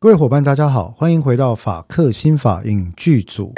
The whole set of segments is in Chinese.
各位伙伴，大家好，欢迎回到法克新法影剧组。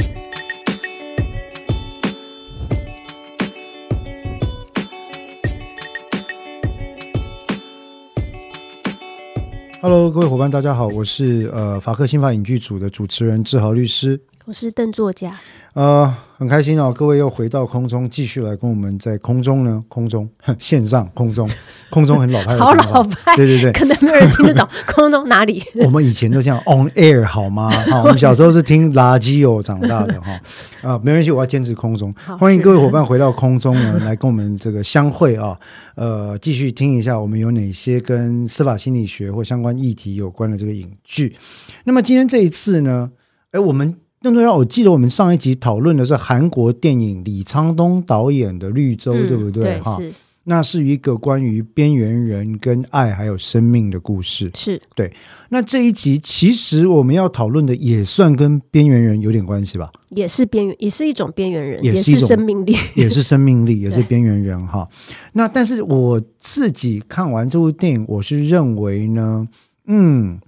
Hello，各位伙伴，大家好，我是呃法克新法影剧组的主持人志豪律师，我是邓作家。呃，很开心哦，各位又回到空中，继续来跟我们在空中呢，空中 线上空中，空中很老派的，好老派，对对对，可能没有人听得懂 空中哪里。我们以前都这样 on air 好吗？好，我们小时候是听垃圾哦长大的哈啊，没关系，我要坚持空中。欢迎各位伙伴回到空中呢，来跟我们这个相会啊，呃，继续听一下我们有哪些跟司法心理学或相关议题有关的这个影剧。那么今天这一次呢，哎，我们。更重要，我记得我们上一集讨论的是韩国电影李沧东导演的《绿洲》，嗯，对不对？哈，那是一个关于边缘人跟爱还有生命的故事。是对。那这一集其实我们要讨论的也算跟边缘人有点关系吧？也是边缘，也是一种边缘人，也是一种也是生命力，也是生命力，也是边缘人哈。那但是我自己看完这部电影，我是认为呢，嗯。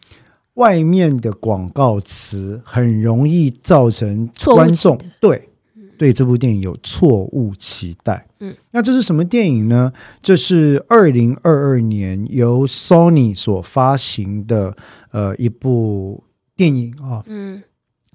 外面的广告词很容易造成观众对对这部电影有错误期待。嗯，那这是什么电影呢？这是二零二二年由 Sony 所发行的呃一部电影啊。嗯，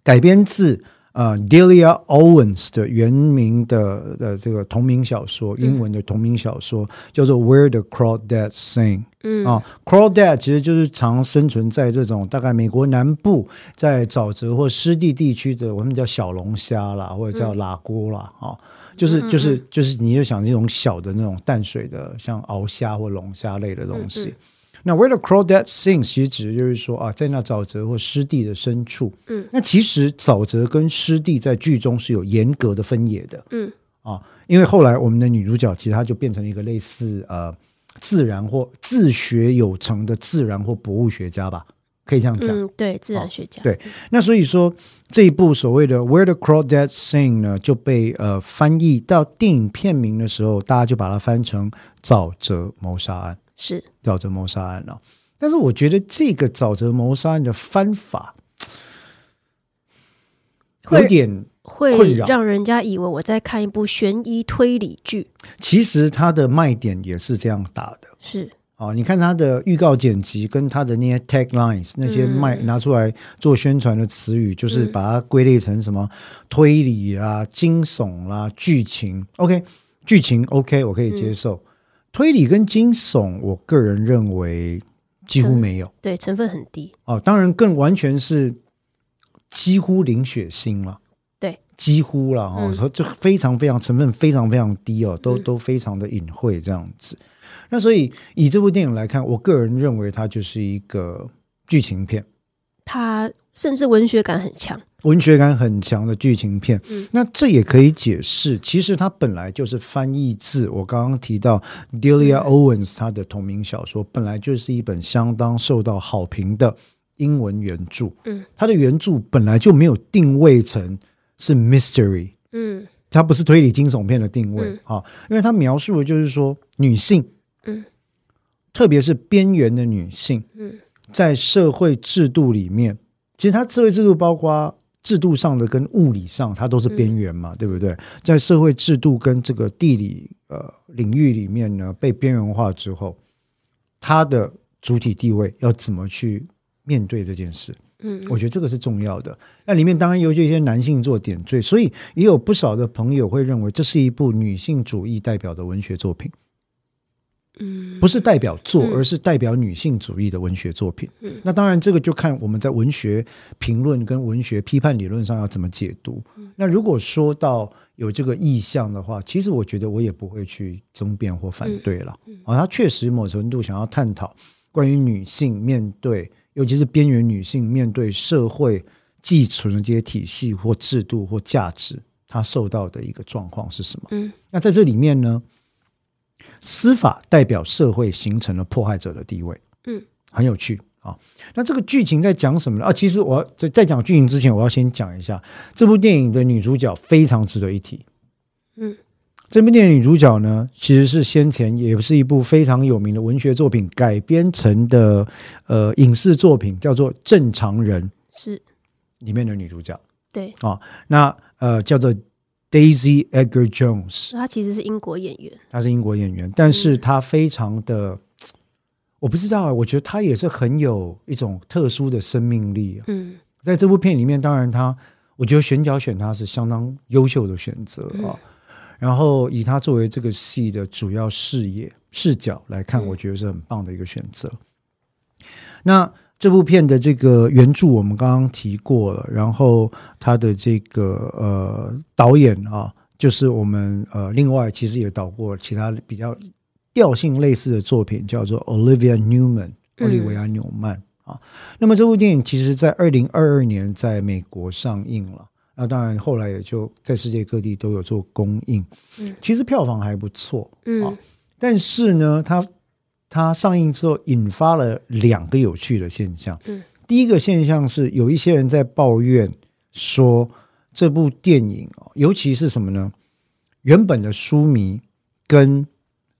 改编自。呃、uh,，Delia Owens 的原名的的这个同名小说，英文的同名小说、嗯、叫做《Where the Crawdads Sing》。嗯啊，Crawdad 其实就是常生存在这种大概美国南部在沼泽或湿地地区的，我们叫小龙虾啦，或者叫喇锅啦，啊、嗯，就是就是就是，你就想这种小的那种淡水的，像鳌虾或龙虾类的东西。嗯嗯那 Where the Crawdads Sing 其实指的就是说啊，在那沼泽或湿地的深处，嗯，那其实沼泽跟湿地在剧中是有严格的分野的，嗯啊，因为后来我们的女主角其实她就变成了一个类似呃自然或自学有成的自然或博物学家吧，可以这样讲，嗯，对，自然学家，对。那所以说这一部所谓的 Where the Crawdads Sing 呢，就被呃翻译到电影片名的时候，大家就把它翻成沼泽谋杀案。是。沼泽谋杀案了，但是我觉得这个沼泽谋杀案的翻法有点会让人家以为我在看一部悬疑推理剧。其实它的卖点也是这样打的，是。哦，你看它的预告剪辑跟它的那些 taglines 那些卖拿出来做宣传的词语，就是把它归类成什么推理啦、惊悚啦、剧情。OK，剧情 OK，我可以接受。推理跟惊悚，我个人认为几乎没有，对，成分很低哦。当然，更完全是几乎零血腥了，对，几乎了哈，嗯、就非常非常成分非常非常低哦，都都非常的隐晦这样子。嗯、那所以以这部电影来看，我个人认为它就是一个剧情片，它甚至文学感很强。文学感很强的剧情片，嗯，那这也可以解释，其实它本来就是翻译自我刚刚提到 Delia Owens 他的同名小说，本来就是一本相当受到好评的英文原著，嗯，它的原著本来就没有定位成是 mystery，嗯，它不是推理惊悚片的定位啊，因为它描述的就是说女性，嗯，特别是边缘的女性，嗯，在社会制度里面，其实它社会制度包括。制度上的跟物理上，它都是边缘嘛，嗯、对不对？在社会制度跟这个地理呃领域里面呢，被边缘化之后，它的主体地位要怎么去面对这件事？嗯，我觉得这个是重要的。那里面当然有一些男性做点缀，所以也有不少的朋友会认为这是一部女性主义代表的文学作品。嗯，不是代表作，而是代表女性主义的文学作品。嗯，那当然，这个就看我们在文学评论跟文学批判理论上要怎么解读。那如果说到有这个意向的话，其实我觉得我也不会去争辩或反对了。啊，他确实某程度想要探讨关于女性面对，尤其是边缘女性面对社会寄存的这些体系或制度或价值，她受到的一个状况是什么？嗯，那在这里面呢？司法代表社会形成了迫害者的地位，嗯，很有趣啊。那这个剧情在讲什么呢？啊，其实我在在讲剧情之前，我要先讲一下这部电影的女主角非常值得一提，嗯，这部电影女主角呢，其实是先前也是一部非常有名的文学作品改编成的呃影视作品，叫做《正常人》，是里面的女主角。对啊、哦，那呃叫做 Daisy Edgar Jones，他其实是英国演员，他是英国演员，但是他非常的，嗯、我不知道，我觉得他也是很有一种特殊的生命力。嗯，在这部片里面，当然他，我觉得选角选他是相当优秀的选择啊。嗯然后以他作为这个戏的主要视野视角来看，我觉得是很棒的一个选择。嗯、那这部片的这个原著我们刚刚提过了，然后他的这个呃导演啊，就是我们呃另外其实也导过其他比较调性类似的作品，叫做 Olivia Newman，奥利维亚纽曼啊。那么这部电影其实在二零二二年在美国上映了。那当然，后来也就在世界各地都有做公映，嗯，其实票房还不错，嗯、啊，但是呢，它它上映之后引发了两个有趣的现象，嗯，第一个现象是有一些人在抱怨说这部电影，尤其是什么呢？原本的书迷跟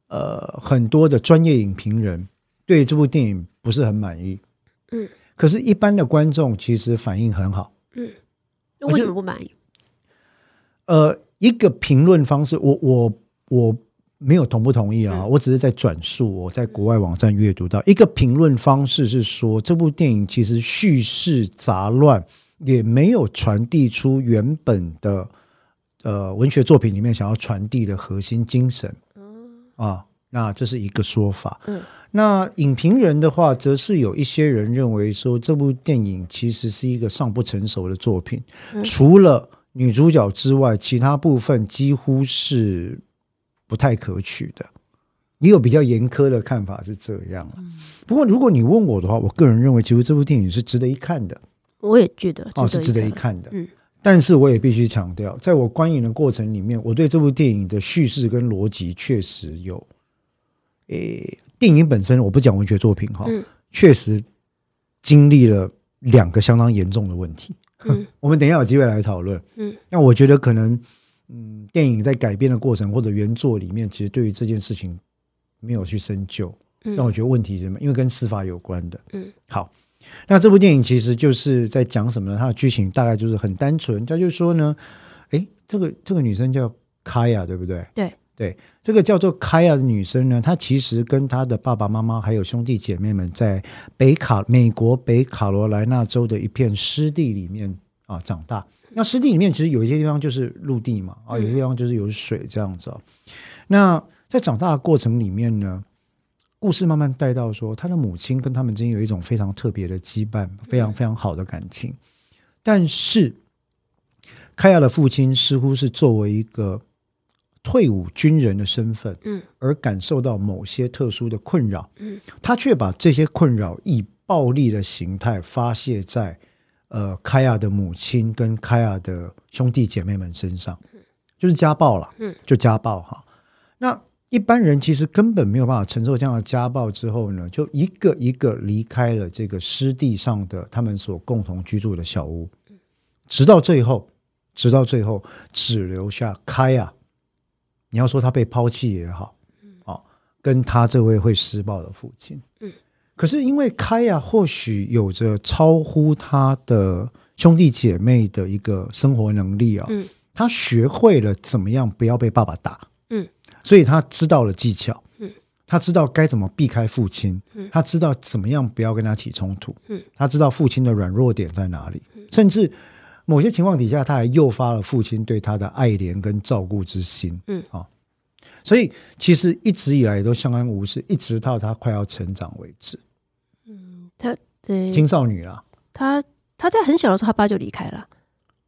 呃很多的专业影评人对这部电影不是很满意，嗯，可是，一般的观众其实反应很好，嗯。为什么不满意？呃，一个评论方式，我我我没有同不同意啊，嗯、我只是在转述我在国外网站阅读到一个评论方式是说，这部电影其实叙事杂乱，也没有传递出原本的呃文学作品里面想要传递的核心精神。啊，那这是一个说法。嗯。那影评人的话，则是有一些人认为说，这部电影其实是一个尚不成熟的作品，嗯、除了女主角之外，其他部分几乎是不太可取的。也有比较严苛的看法是这样。不过，如果你问我的话，我个人认为，其实这部电影是值得一看的。我也觉得哦，是值得一看的。嗯，但是我也必须强调，在我观影的过程里面，我对这部电影的叙事跟逻辑确实有，诶。电影本身我不讲文学作品哈，嗯、确实经历了两个相当严重的问题。嗯、我们等一下有机会来讨论。嗯，那我觉得可能，嗯，电影在改编的过程或者原作里面，其实对于这件事情没有去深究。嗯，但我觉得问题是什么？因为跟司法有关的。嗯，好，那这部电影其实就是在讲什么呢？它的剧情大概就是很单纯，他就说呢，哎，这个这个女生叫卡雅，对不对？对。对，这个叫做凯亚的女生呢，她其实跟她的爸爸妈妈还有兄弟姐妹们在北卡美国北卡罗来纳州的一片湿地里面啊长大。那湿地里面其实有一些地方就是陆地嘛，啊，有些地方就是有水这样子。那在长大的过程里面呢，故事慢慢带到说，他的母亲跟他们之间有一种非常特别的羁绊，非常非常好的感情。但是凯亚的父亲似乎是作为一个。退伍军人的身份，嗯，而感受到某些特殊的困扰，嗯，他却把这些困扰以暴力的形态发泄在呃凯亚的母亲跟凯亚的兄弟姐妹们身上，就是家暴了，嗯，就家暴哈。那一般人其实根本没有办法承受这样的家暴之后呢，就一个一个离开了这个湿地上的他们所共同居住的小屋，直到最后，直到最后只留下凯亚。你要说他被抛弃也好，啊，跟他这位会施暴的父亲，嗯，可是因为开亚或许有着超乎他的兄弟姐妹的一个生活能力啊，嗯，他学会了怎么样不要被爸爸打，嗯，所以他知道了技巧，嗯，他知道该怎么避开父亲，嗯，他知道怎么样不要跟他起冲突，嗯，他知道父亲的软弱点在哪里，甚至。某些情况底下，他还诱发了父亲对他的爱怜跟照顾之心。嗯。啊，所以其实一直以来都相安无事，一直到他快要成长为止。嗯，他对青少女啊，他他在很小的时候，他爸就离开了。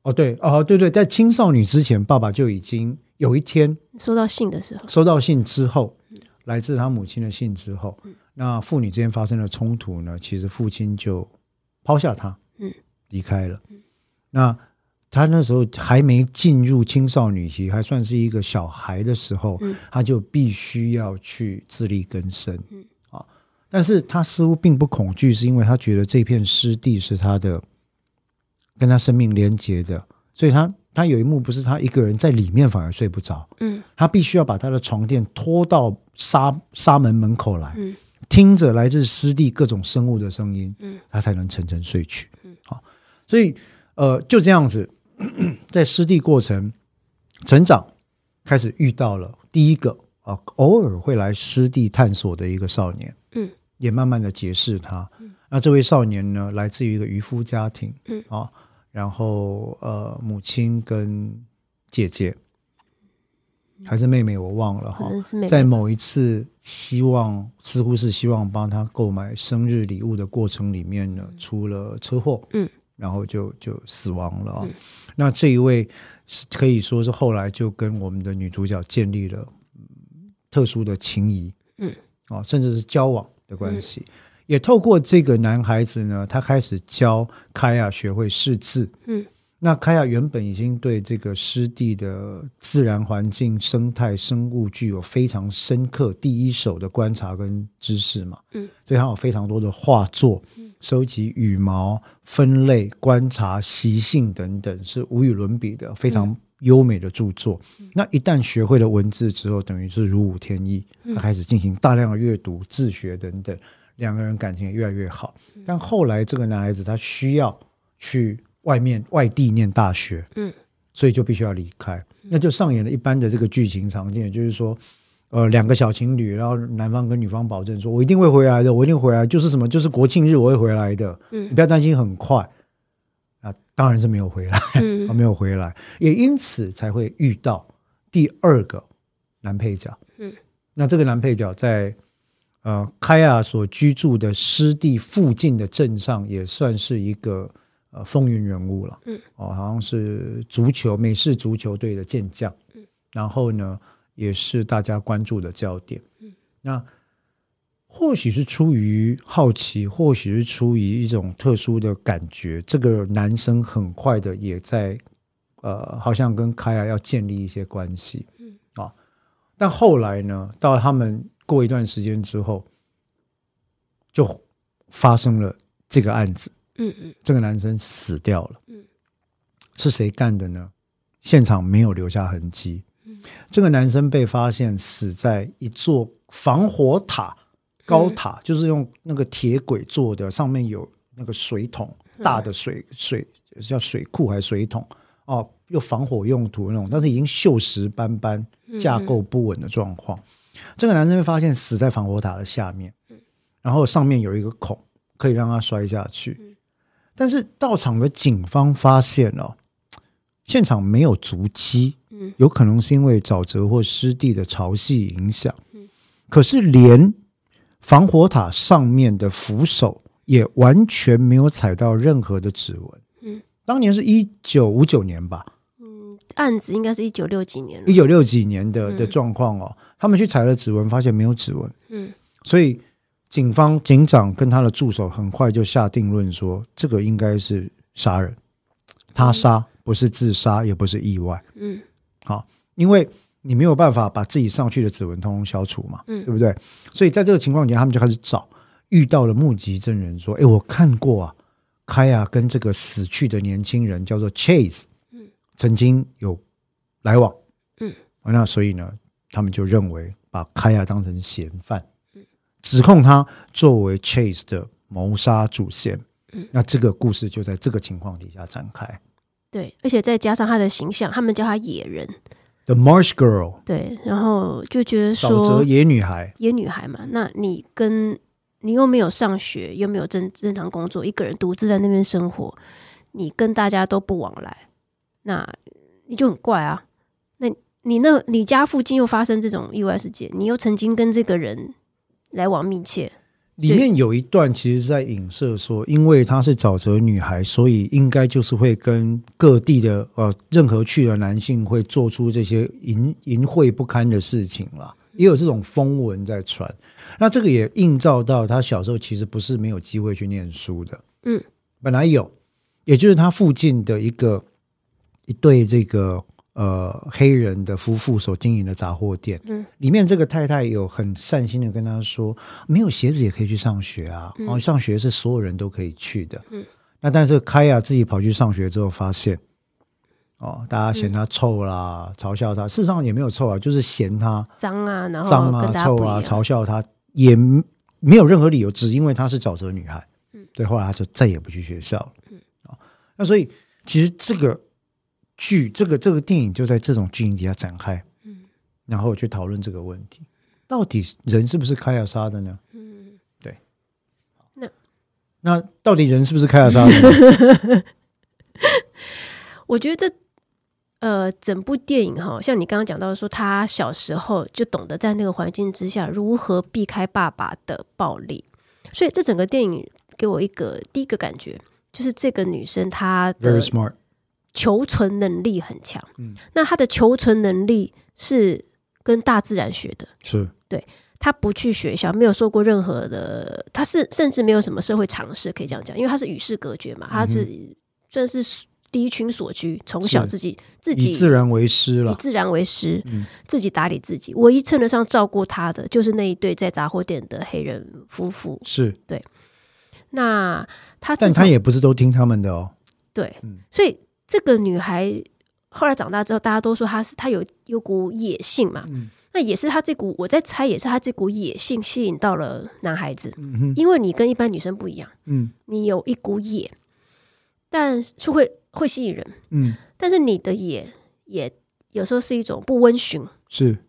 哦，对哦，对对，在青少女之前，爸爸就已经有一天收到信的时候，收到信之后，来自他母亲的信之后，那父女之间发生了冲突呢，其实父亲就抛下他，嗯，离开了。那他那时候还没进入青少女期，还算是一个小孩的时候，嗯、他就必须要去自力更生，嗯、啊！但是他似乎并不恐惧，是因为他觉得这片湿地是他的，跟他生命连接的，所以他他有一幕不是他一个人在里面反而睡不着，嗯，他必须要把他的床垫拖到沙沙门门口来，嗯，听着来自湿地各种生物的声音，嗯，他才能沉沉睡去，嗯，好，所以呃就这样子，在湿地过程成长，开始遇到了第一个啊偶尔会来湿地探索的一个少年，嗯，也慢慢的解释他，嗯，那这位少年呢，来自于一个渔夫家庭，嗯。啊。然后，呃，母亲跟姐姐。还是妹妹，我忘了哈。在某一次希望，似乎是希望帮他购买生日礼物的过程里面呢，出了车祸，嗯，然后就就死亡了啊。那这一位是可以说是后来就跟我们的女主角建立了特殊的情谊，嗯，啊，甚至是交往的关系。也透过这个男孩子呢，他开始教凯亚学会识字。嗯，那凯亚原本已经对这个湿地的自然环境、生态、生物具有非常深刻、第一手的观察跟知识嘛。嗯，所以他有非常多的画作，收集羽毛、分类、观察习性等等，是无与伦比的非常优美的著作。那一旦学会了文字之后，等于是如虎添翼，他开始进行大量的阅读、自学等等。两个人感情也越来越好，但后来这个男孩子他需要去外面外地念大学，嗯，所以就必须要离开，那就上演了一般的这个剧情场景，就是说，呃，两个小情侣，然后男方跟女方保证说，我一定会回来的，我一定回来，就是什么，就是国庆日我会回来的，嗯，你不要担心，很快，啊，当然是没有回来，嗯，没有回来，也因此才会遇到第二个男配角，嗯，那这个男配角在。呃，凯亚所居住的湿地附近的镇上，也算是一个呃风云人物了。嗯，哦，好像是足球美式足球队的健将。嗯，然后呢，也是大家关注的焦点。嗯，那或许是出于好奇，或许是出于一种特殊的感觉，这个男生很快的也在呃，好像跟凯亚要建立一些关系。嗯，啊，但后来呢，到他们。过一段时间之后，就发生了这个案子。嗯嗯，这个男生死掉了。嗯，是谁干的呢？现场没有留下痕迹。嗯，这个男生被发现死在一座防火塔高塔，就是用那个铁轨做的，上面有那个水桶，大的水水叫水库还是水桶？哦，又防火用途那种，但是已经锈蚀斑斑、架构不稳的状况。这个男生会发现死在防火塔的下面，然后上面有一个孔，可以让他摔下去。但是到场的警方发现哦，现场没有足迹，有可能是因为沼泽或湿地的潮汐影响。可是连防火塔上面的扶手也完全没有踩到任何的指纹。嗯，当年是一九五九年吧。嗯案子应该是一九六几年，一九六几年的的状况哦。他们去采了指纹，发现没有指纹。嗯，所以警方警长跟他的助手很快就下定论说，这个应该是杀人，他杀不是自杀，也不是意外。嗯，好，因为你没有办法把自己上去的指纹通通消除嘛，嗯，对不对？所以在这个情况底下，他们就开始找，遇到了目击证人说：“哎，我看过啊，凯亚跟这个死去的年轻人叫做 Chase。”曾经有来往，嗯，那所以呢，他们就认为把凯亚当成嫌犯，嗯，指控他作为 Chase 的谋杀主嫌，嗯，那这个故事就在这个情况底下展开。对，而且再加上他的形象，他们叫他野人，The Marsh Girl，对，然后就觉得说沼泽野女孩，野女孩嘛，那你跟你又没有上学，又没有正正常工作，一个人独自在那边生活，你跟大家都不往来。那你就很怪啊！那你那你家附近又发生这种意外事件，你又曾经跟这个人来往密切，里面有一段其实是在影射说，因为她是沼泽女孩，所以应该就是会跟各地的呃任何去的男性会做出这些淫淫秽不堪的事情啦，也有这种风闻在传。那这个也映照到她小时候其实不是没有机会去念书的，嗯，本来有，也就是她附近的一个。一对这个呃黑人的夫妇所经营的杂货店，嗯，里面这个太太有很善心的跟他说，没有鞋子也可以去上学啊，然后上学是所有人都可以去的，嗯，那但是凯亚自己跑去上学之后，发现哦，大家嫌他臭啦，嗯、嘲笑他。事实上也没有臭啊，就是嫌他脏啊，然后脏啊、臭啊，嘲笑他，也没有任何理由，只因为她是沼泽女孩。嗯，对，后来他就再也不去学校了。嗯，啊、哦，那所以其实这个剧，这个这个电影就在这种剧情底下展开。嗯，然后去讨论这个问题，到底人是不是开亚杀的呢？嗯，对。那那到底人是不是开亚杀的呢？我觉得这。呃，整部电影哈，像你刚刚讲到说，他小时候就懂得在那个环境之下如何避开爸爸的暴力，所以这整个电影给我一个第一个感觉，就是这个女生她的求存能力很强。嗯，那他的求存能力是跟大自然学的，是对，他不去学校，没有受过任何的，他是甚至没有什么社会常识可以这样讲，因为他是与世隔绝嘛，他是算是。离群所居，从小自己自己以自然为师了，以自然为师，嗯，自己打理自己。唯一称得上照顾他的，就是那一对在杂货店的黑人夫妇。是对。那他，但他也不是都听他们的哦。对，嗯，所以这个女孩后来长大之后，大家都说她是她有有股野性嘛。嗯，那也是她这股，我在猜，也是她这股野性吸引到了男孩子。嗯，因为你跟一般女生不一样，嗯，你有一股野，但是会。会吸引人，嗯，但是你的野也有时候是一种不温驯，是。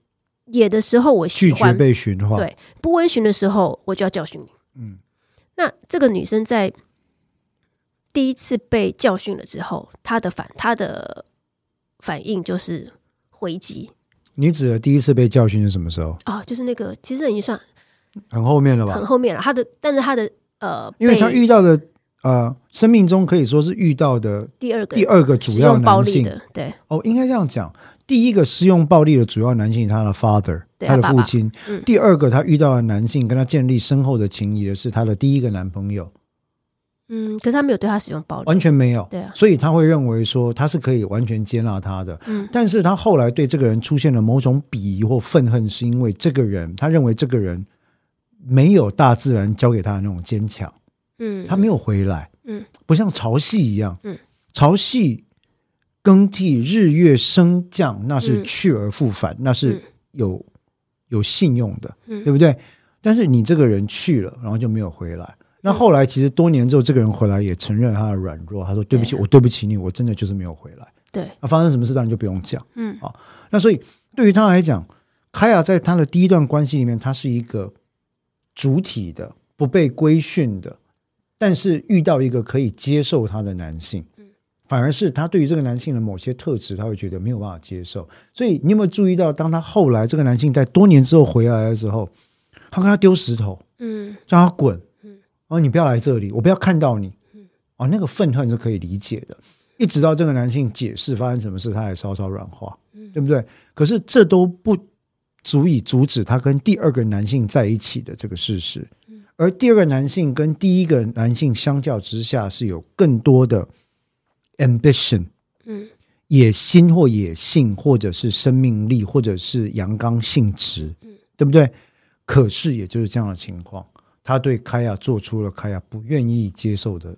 野的时候我喜欢拒绝被驯化，对，不温驯的时候我就要教训你，嗯，那这个女生在第一次被教训了之后，他的反他的反应就是回击。你指的第一次被教训是什么时候？啊，就是那个其实已经算很后面了吧？很后面了。他的，但是他的呃，因为他遇到的。呃，生命中可以说是遇到的第二个第二个主要男性，对哦，应该这样讲，第一个施用暴力的主要男性，他的 father，他的父亲。嗯，第二个他遇到的男性跟他建立深厚的情谊的是他的第一个男朋友。嗯，可是他没有对他使用暴力，完全没有。对啊，所以他会认为说他是可以完全接纳他的。嗯，但是他后来对这个人出现了某种鄙夷或愤恨，是因为这个人他认为这个人没有大自然教给他的那种坚强。嗯，他没有回来，嗯，不像潮汐一样，嗯，潮汐更替日月升降，那是去而复返，嗯、那是有有信用的，嗯，对不对？但是你这个人去了，然后就没有回来。嗯、那后来其实多年之后，这个人回来也承认他的软弱，他说：“对不起，我对不起你，我真的就是没有回来。”对，那发生什么事当然就不用讲，嗯，啊，那所以对于他来讲，凯亚在他的第一段关系里面，他是一个主体的，不被规训的。但是遇到一个可以接受他的男性，反而是他对于这个男性的某些特质，他会觉得没有办法接受。所以你有没有注意到，当他后来这个男性在多年之后回来的时候，他跟他丢石头，嗯，让他滚，嗯，哦，你不要来这里，我不要看到你，嗯，哦，那个愤恨是可以理解的。一直到这个男性解释发生什么事，他还稍稍软化，嗯，对不对？可是这都不足以阻止他跟第二个男性在一起的这个事实。而第二个男性跟第一个男性相较之下，是有更多的 ambition，嗯，野心或野性，或者是生命力，或者是阳刚性质，嗯，对不对？可是也就是这样的情况，他对凯亚做出了凯亚不愿意接受的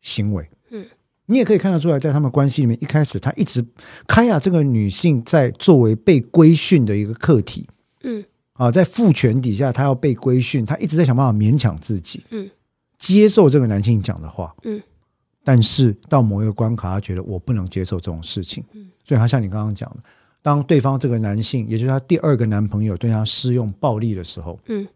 行为，嗯，你也可以看得出来，在他们关系里面，一开始他一直凯亚这个女性在作为被规训的一个客体，嗯。啊，在父权底下，她要被规训，她一直在想办法勉强自己，嗯，接受这个男性讲的话，嗯，但是到某一个关卡，他觉得我不能接受这种事情，嗯，所以他像你刚刚讲的，当对方这个男性，也就是他第二个男朋友对他施用暴力的时候，嗯，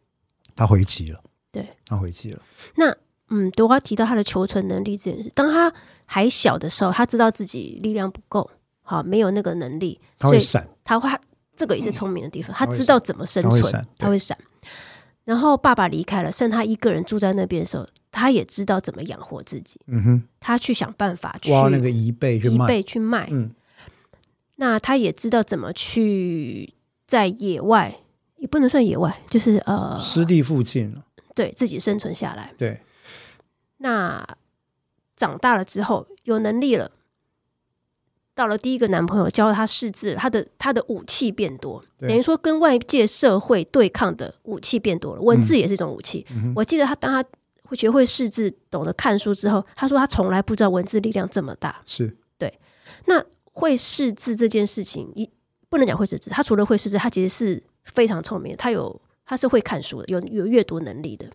他回击了，对，他回去了。那，嗯，德华提到他的求存能力这件事，当他还小的时候，他知道自己力量不够，好，没有那个能力，他会闪，他会。这个也是聪明的地方，他知道怎么生存，他会闪。然后爸爸离开了，剩他一个人住在那边的时候，他也知道怎么养活自己。嗯哼，他去想办法去挖那个一倍去卖，贻贝去卖。嗯，那他也知道怎么去在野外，也不能算野外，就是呃，湿地附近，对自己生存下来。对，那长大了之后有能力了。到了第一个男朋友教他识字，他的他的武器变多，等于说跟外界社会对抗的武器变多了。文字也是一种武器。嗯、我记得他当他会学会识字、懂得看书之后，他说他从来不知道文字力量这么大。是，对。那会识字这件事情，一不能讲会识字，他除了会识字，他其实是非常聪明的，他有他是会看书的，有有阅读能力的，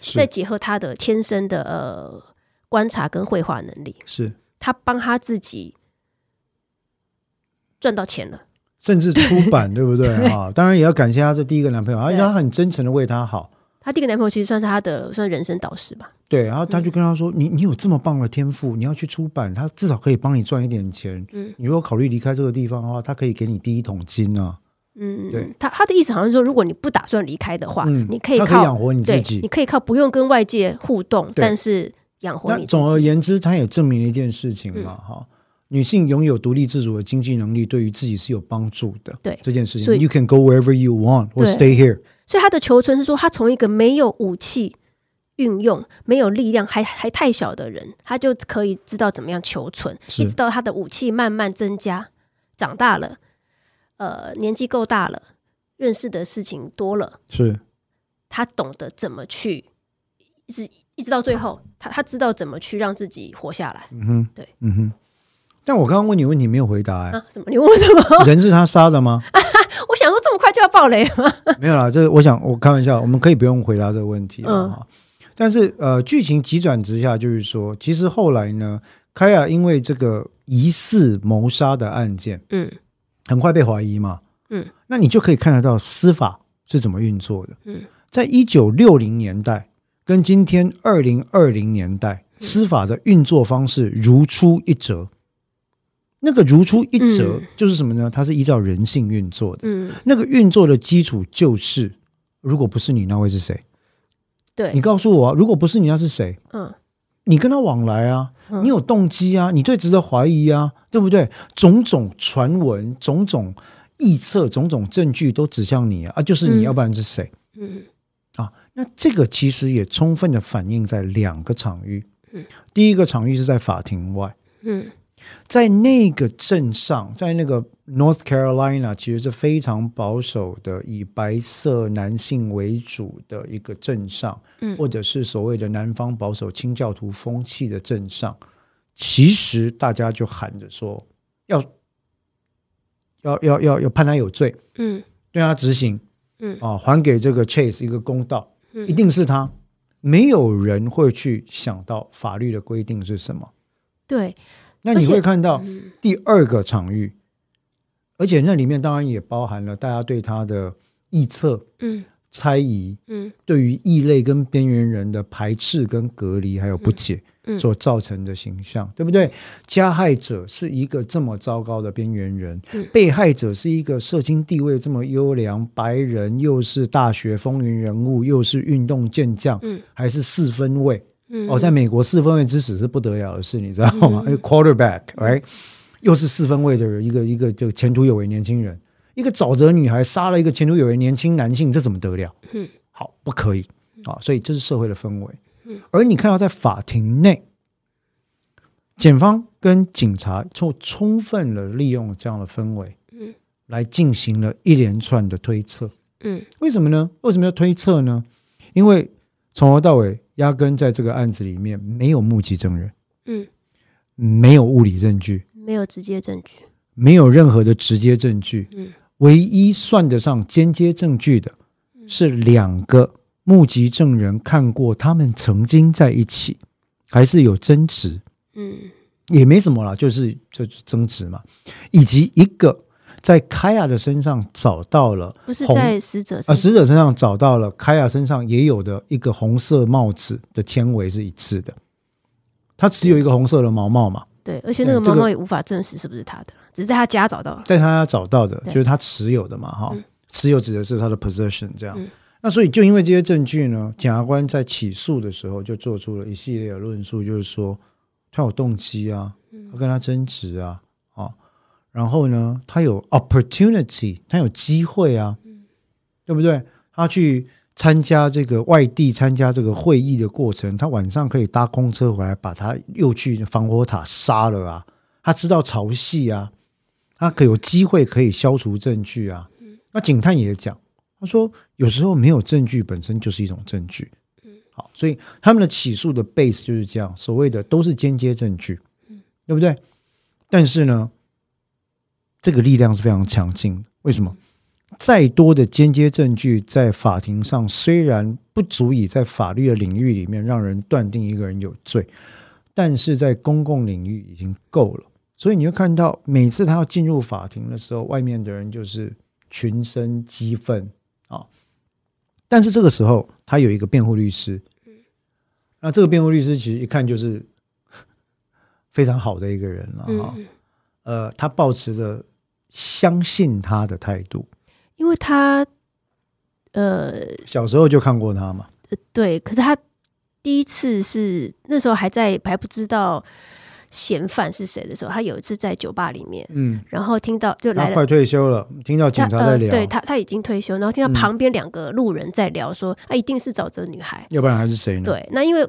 再结合他的天生的呃观察跟绘画能力，是他帮他自己赚到钱了，甚至出版，对，对不对啊？当然也要感谢他这第一个男朋友，而且他很真诚的为他好。他第一个男朋友其实算是他的算人生导师吧。对，然后他就跟他说：“嗯、你你有这么棒的天赋，你要去出版，他至少可以帮你赚一点钱。嗯，你如果考虑离开这个地方的话，他可以给你第一桶金啊。嗯，对，他他的意思好像是说，如果你不打算离开的话，嗯、你可以靠可以养活你自己，你可以靠不用跟外界互动，但是养活你自己。总而言之，他也证明了一件事情嘛，哈、嗯，女性拥有独立自主的经济能力，对于自己是有帮助的。对这件事情，You can go wherever you want or stay here。所以他的求存是说，他从一个没有武器运用、没有力量、还还太小的人，他就可以知道怎么样求存，一直到他的武器慢慢增加，长大了，呃，年纪够大了，认识的事情多了，是，他懂得怎么去，一直一直到最后，他他知道怎么去让自己活下来。嗯哼，对，嗯哼。但我刚刚问你问题没有回答哎、欸，啊，什么？你问什么？人是他杀的吗？我想说这么快就要爆雷吗？没有啦，这我想我开玩笑，我们可以不用回答这个问题啊。嗯、但是呃，剧情急转直下，就是说，其实后来呢，凯亚因为这个疑似谋杀的案件，嗯，很快被怀疑嘛，嗯，那你就可以看得到司法是怎么运作的。嗯，在一九六零年代跟今天二零二零年代，司法的运作方式如出一辙。那个如出一辙，就是什么呢？它是依照人性运作的。嗯，那个运作的基础就是，如果不是你，那会是谁？对，你告诉我啊，如果不是你，那是谁？嗯，你跟他往来啊，你有动机啊，你对值得怀疑啊，对不对？种种传闻、种种臆测、种种证据都指向你啊，啊，就是你，要不然是谁？嗯，啊，那这个其实也充分的反映在两个场域。嗯，第一个场域是在法庭外。嗯。在那个镇上，在那个 North Carolina，其实是非常保守的，以白色男性为主的一个镇上，嗯，或者是所谓的南方保守清教徒风气的镇上，其实大家就喊着说要要要要要判他有罪，嗯，对他执行，嗯。啊，还给这个 Chase 一个公道，嗯，一定是他，没有人会去想到法律的规定是什么，对。那你会看到第二个场域，而且那里面当然也包含了大家对他的臆测、嗯、猜疑、嗯，对于异类跟边缘人的排斥跟隔离，还有不解所造成的形象，对不对？加害者是一个这么糟糕的边缘人，被害者是一个社经地位这么优良白人，又是大学风云人物，又是运动健将，嗯还是四分卫。哦，在美国四分卫之死是不得了的事，你知道吗？一个 quarterback，right？又是四分位的一个一个就前途有为年轻人，一个沼泽女孩杀了一个前途有为年轻男性，这怎么得了？嗯，好，不可以啊！所以这是社会的氛围。而你看到在法庭内，检方跟警察就充分的利用这样的氛围，嗯，来进行了一连串的推测。嗯，为什么呢？为什么要推测呢？因为从头到尾。压根在这个案子里面没有目击证人，嗯，没有物理证据，没有直接证据，没有任何的直接证据，嗯，唯一算得上间接证据的是两个目击证人看过他们曾经在一起，还是有争执，嗯，也没什么啦，就是就是争执嘛，以及一个。在凯亚的身上找到了，不是在死者啊，死者身上找到了凯亚身上也有的一个红色帽子的纤维是一致的，他只有一个红色的毛毛嘛？对，而且那个猫猫也无法证实是不是他的，只是在他家找到，在他家找到的，就是他持有的嘛，哈，持有指的是他的 possession 这样。那所以就因为这些证据呢，检察官在起诉的时候就做出了一系列的论述，就是说他有动机啊，他跟他争执啊。啊然后呢，他有 opportunity，他有机会啊，嗯、对不对？他去参加这个外地参加这个会议的过程，他晚上可以搭公车回来，把他又去防火塔杀了啊！他知道潮汐啊，他可有机会可以消除证据啊。嗯、那警探也讲，他说有时候没有证据本身就是一种证据。嗯、好，所以他们的起诉的 base 就是这样，所谓的都是间接证据，嗯、对不对？但是呢，这个力量是非常强劲的。为什么？再多的间接证据在法庭上，虽然不足以在法律的领域里面让人断定一个人有罪，但是在公共领域已经够了。所以你会看到，每次他要进入法庭的时候，外面的人就是群生激愤啊。但是这个时候，他有一个辩护律师，那这个辩护律师其实一看就是 非常好的一个人了啊。呃，他保持着相信他的态度。因为他，呃，小时候就看过他嘛。呃，对。可是他第一次是那时候还在还不知道嫌犯是谁的时候，他有一次在酒吧里面，嗯，然后听到就来了，快退休了，听到警察在聊，呃、对他他已经退休，然后听到旁边两个路人在聊说，说、嗯、啊，一定是沼泽女孩，要不然还是谁呢？对，那因为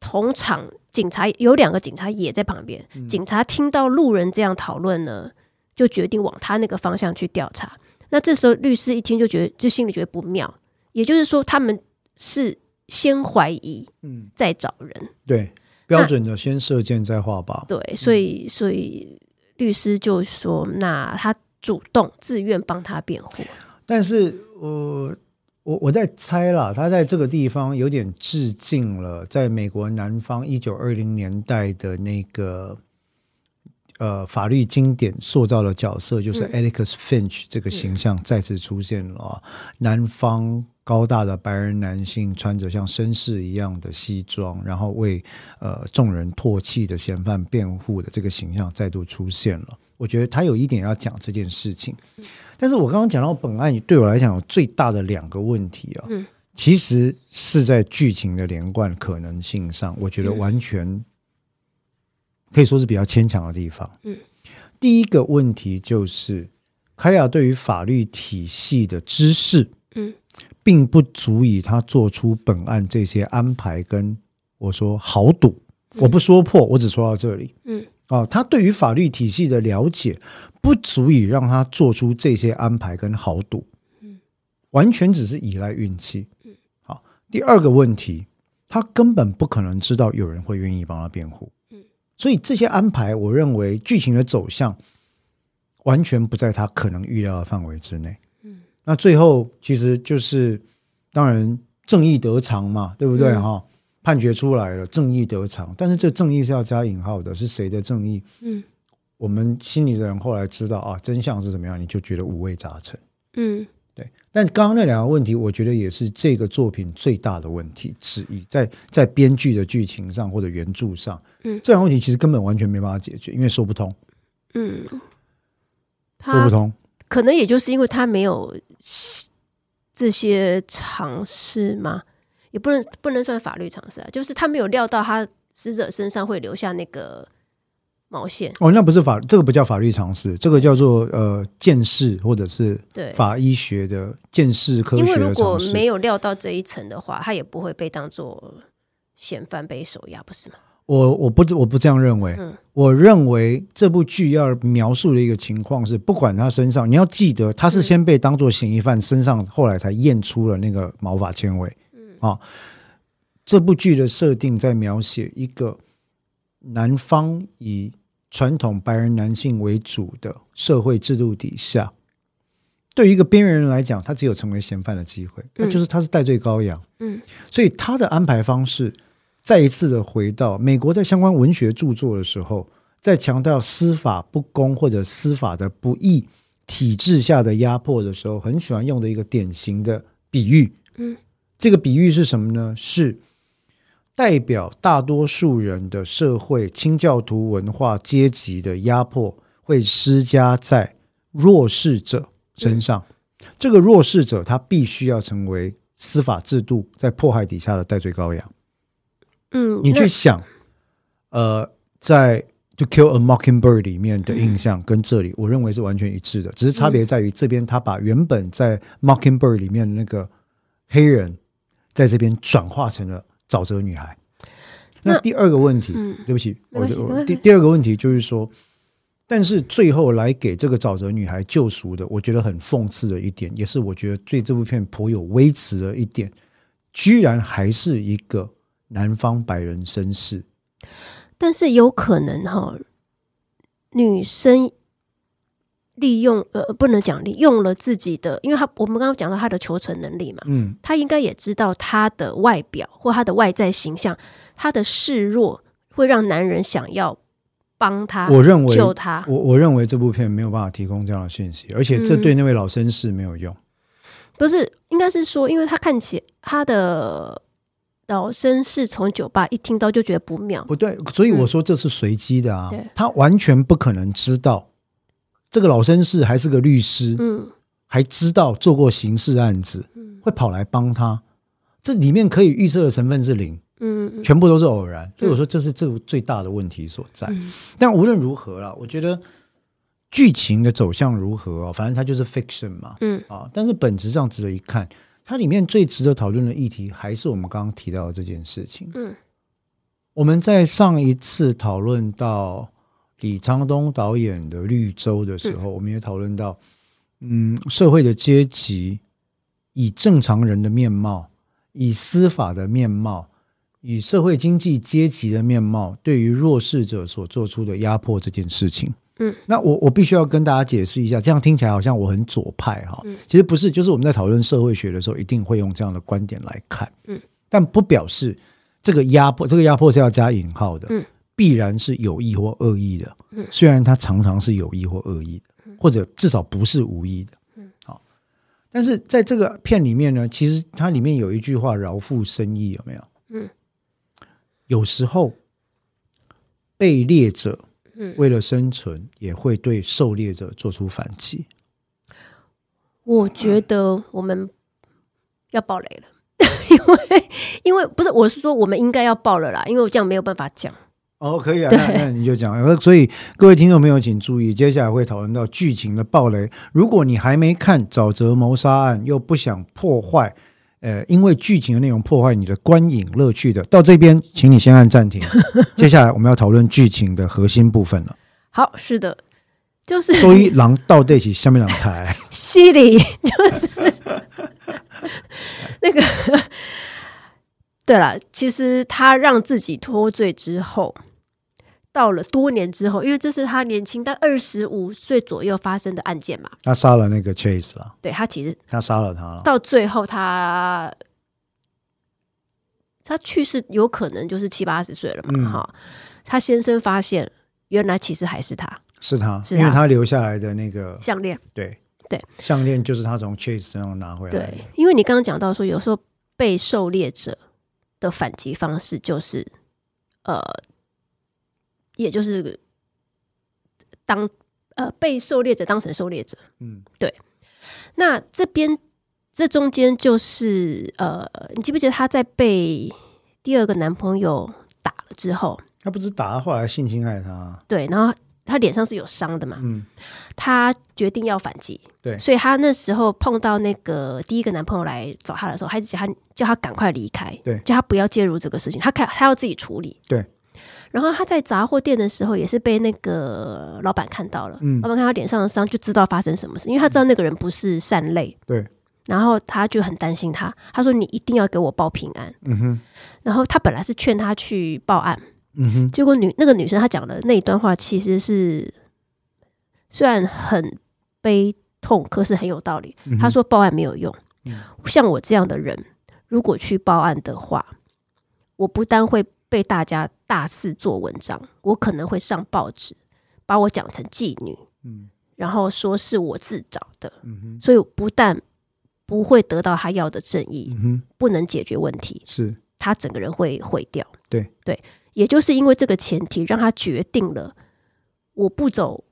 同场警察有两个警察也在旁边，嗯、警察听到路人这样讨论呢，就决定往他那个方向去调查。那这时候律师一听就觉得，就心里觉得不妙。也就是说，他们是先怀疑，嗯，再找人，嗯、对，标准的先射箭再画靶。对，所以所以律师就说，那他主动自愿帮他辩护。但是，我我我在猜啦，他在这个地方有点致敬了，在美国南方一九二零年代的那个。呃，法律经典塑造的角色就是 Atticus Finch 这个形象再次出现了南方高大的白人男性，穿着像绅士一样的西装，然后为呃众人唾弃的嫌犯辩护的这个形象再度出现了。我觉得他有一点要讲这件事情，但是我刚刚讲到本案，对我来讲有最大的两个问题啊，嗯、其实是在剧情的连贯可能性上，我觉得完全。可以说是比较牵强的地方。嗯，第一个问题就是，凯雅对于法律体系的知识，嗯，并不足以他做出本案这些安排。跟我说豪赌，我不说破，我只说到这里。嗯，啊，他对于法律体系的了解，不足以让他做出这些安排跟豪赌。嗯，完全只是依赖运气。嗯，好，第二个问题，他根本不可能知道有人会愿意帮他辩护。所以这些安排，我认为剧情的走向完全不在他可能预料的范围之内。嗯，那最后其实就是，当然正义得偿嘛，对不对哈？嗯，判决出来了，正义得偿，但是这正义是要加引号的，是谁的正义？嗯，我们心里的人后来知道啊，真相是怎么样，你就觉得五味杂陈。嗯。但刚刚那两个问题，我觉得也是这个作品最大的问题之一，在在编剧的剧情上或者原著上，嗯，这两个问题其实根本完全没办法解决，因为说不通，嗯，说不通，可能也就是因为他没有这些尝试吗？也不能不能算法律尝试啊，就是他没有料到他死者身上会留下那个。毛线哦，那不是法，这个不叫法律常识，这个叫做呃见识或者是对法医学的见识科学。因为如果没有料到这一层的话，他也不会被当做嫌犯被收押，不是吗？我我不我不这样认为，嗯，我认为这部剧要描述的一个情况是，不管他身上，你要记得他是先被当做嫌疑犯，身上后来才验出了那个毛发纤维，嗯啊，这部剧的设定在描写一个男方以传统白人男性为主的社会制度底下，对于一个边缘人来讲，他只有成为嫌犯的机会，那就是他是戴罪羔羊。嗯，所以他的安排方式再一次的回到美国，在相关文学著作的时候，在强调司法不公或者司法的不义体制下的压迫的时候，很喜欢用的一个典型的比喻。嗯，这个比喻是什么呢？是。代表大多数人的社会清教徒文化阶级的压迫，会施加在弱势者身上。嗯、这个弱势者，他必须要成为司法制度在迫害底下的代罪羔羊。嗯，你去想，呃，在《To Kill a Mockingbird》里面的印象跟这里，我认为是完全一致的，只是差别在于这边他把原本在《Mockingbird》里面的那个黑人，在这边转化成了。沼泽女孩。那第二个问题，嗯、对不起，我就第第二个问题就是说，但是最后来给这个沼泽女孩救赎的，我觉得很讽刺的一点，也是我觉得对这部片颇有微词的一点，居然还是一个南方白人绅士。但是有可能哈，女生利用呃，不能讲利用了自己的，因为他我们刚刚讲到他的求存能力嘛，嗯，他应该也知道他的外表或他的外在形象，他的示弱会让男人想要帮他，我认为救他。我我认为这部片没有办法提供这样的讯息，而且这对那位老绅士没有用。嗯、不是，应该是说，因为他看起他的老绅士从酒吧一听到就觉得不妙，不对，所以我说这是随机的啊，嗯、他完全不可能知道。这个老绅士还是个律师，嗯，还知道做过刑事案子，嗯，会跑来帮他，这里面可以预测的成分是零，嗯，全部都是偶然，所以我说这是这个最大的问题所在。嗯，但无论如何啦，我觉得剧情的走向如何哦，反正它就是 fiction 嘛，嗯啊，但是本质上值得一看，它里面最值得讨论的议题还是我们刚刚提到的这件事情。嗯，我们在上一次讨论到。李沧东导演的《绿洲》的时候，我们也讨论到，嗯，社会的阶级以正常人的面貌、以司法的面貌、以社会经济阶级的面貌，对于弱势者所做出的压迫这件事情。嗯，那我我必须要跟大家解释一下，这样听起来好像我很左派哈，其实不是，就是我们在讨论社会学的时候，一定会用这样的观点来看。嗯，但不表示这个压迫，这个压迫是要加引号的。嗯。必然是有意或恶意的，虽然它常常是有意或恶意的，或者至少不是无意的，好。但是在这个片里面呢，其实它里面有一句话饶富深意，有没有？嗯，有时候被猎者，为了生存，也会对狩猎者做出反击。我觉得我们要爆雷了，因为因为不是，我是说我们应该要爆了啦，因为我这样没有办法讲。哦，可以啊，那那你就讲。所以各位听众朋友，请注意，接下来会讨论到剧情的暴雷。如果你还没看《沼泽谋杀案》，又不想破坏，呃，因为剧情的内容破坏你的观影乐趣的，到这边，请你先按暂停。接下来我们要讨论剧情的核心部分了。好，是的，就是所以狼到底起下面两台，犀利 就是那个。对了，其实他让自己脱罪之后。到了多年之后，因为这是他年轻，但二十五岁左右发生的案件嘛。他杀了那个 Chase 了。对，他其实他杀了他了。到最后他，他他去世有可能就是七八十岁了嘛。哈、嗯，他先生发现，原来其实还是他，是他，因为他留下来的那个项链。对对，项链就是他从 Chase 身上拿回来的。对，因为你刚刚讲到说，有时候被狩猎者的反击方式就是，呃。也就是当呃被狩猎者当成狩猎者，嗯，对。那这边这中间就是呃，你记不记得她在被第二个男朋友打了之后，她不是打了，后来性侵害她，对，然后她脸上是有伤的嘛，嗯，她决定要反击，对，所以她那时候碰到那个第一个男朋友来找她的时候，还是叫他叫他赶快离开，对，叫他不要介入这个事情，他看他要自己处理，对。然后他在杂货店的时候，也是被那个老板看到了。嗯，老板看他脸上的伤，就知道发生什么事，因为他知道那个人不是善类。对。然后他就很担心他，他说：“你一定要给我报平安。”嗯哼。然后他本来是劝他去报案。嗯哼。结果女那个女生她讲的那一段话，其实是虽然很悲痛，可是很有道理。她说：“报案没有用。像我这样的人，如果去报案的话，我不但会。”被大家大肆做文章，我可能会上报纸，把我讲成妓女，嗯，然后说是我自找的，嗯哼，所以不但不会得到他要的正义，嗯哼，不能解决问题，是他整个人会毁掉，对。对，也就是因为这个前提，让他决定了我不走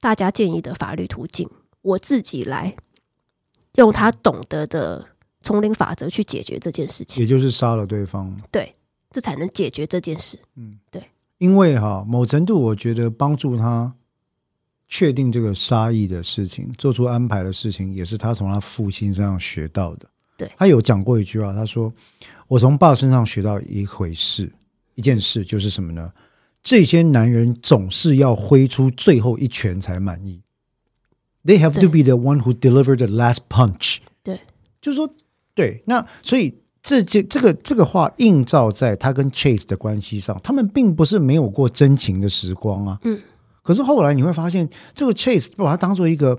大家建议的法律途径，我自己来用他懂得的丛林法则去解决这件事情，也就是杀了对方，对。这才能解决这件事。嗯，对，因为哈，某程度我觉得帮助他确定这个杀意的事情，做出安排的事情，也是他从他父亲身上学到的。对，他有讲过一句话，他说：“我从爸身上学到一回事，一件事就是什么呢？这些男人总是要挥出最后一拳才满意。They have to be the one who delivered the last punch。对，就是说，对，那所以。”这这这个这个话映照在他跟 Chase 的关系上，他们并不是没有过真情的时光啊。嗯，可是后来你会发现，这个 Chase 把它当做一个，